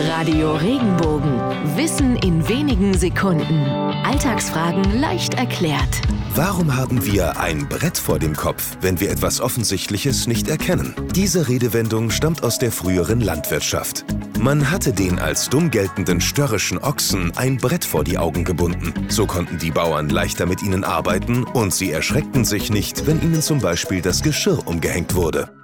Radio Regenbogen. Wissen in wenigen Sekunden. Alltagsfragen leicht erklärt. Warum haben wir ein Brett vor dem Kopf, wenn wir etwas Offensichtliches nicht erkennen? Diese Redewendung stammt aus der früheren Landwirtschaft. Man hatte den als dumm geltenden störrischen Ochsen ein Brett vor die Augen gebunden. So konnten die Bauern leichter mit ihnen arbeiten und sie erschreckten sich nicht, wenn ihnen zum Beispiel das Geschirr umgehängt wurde.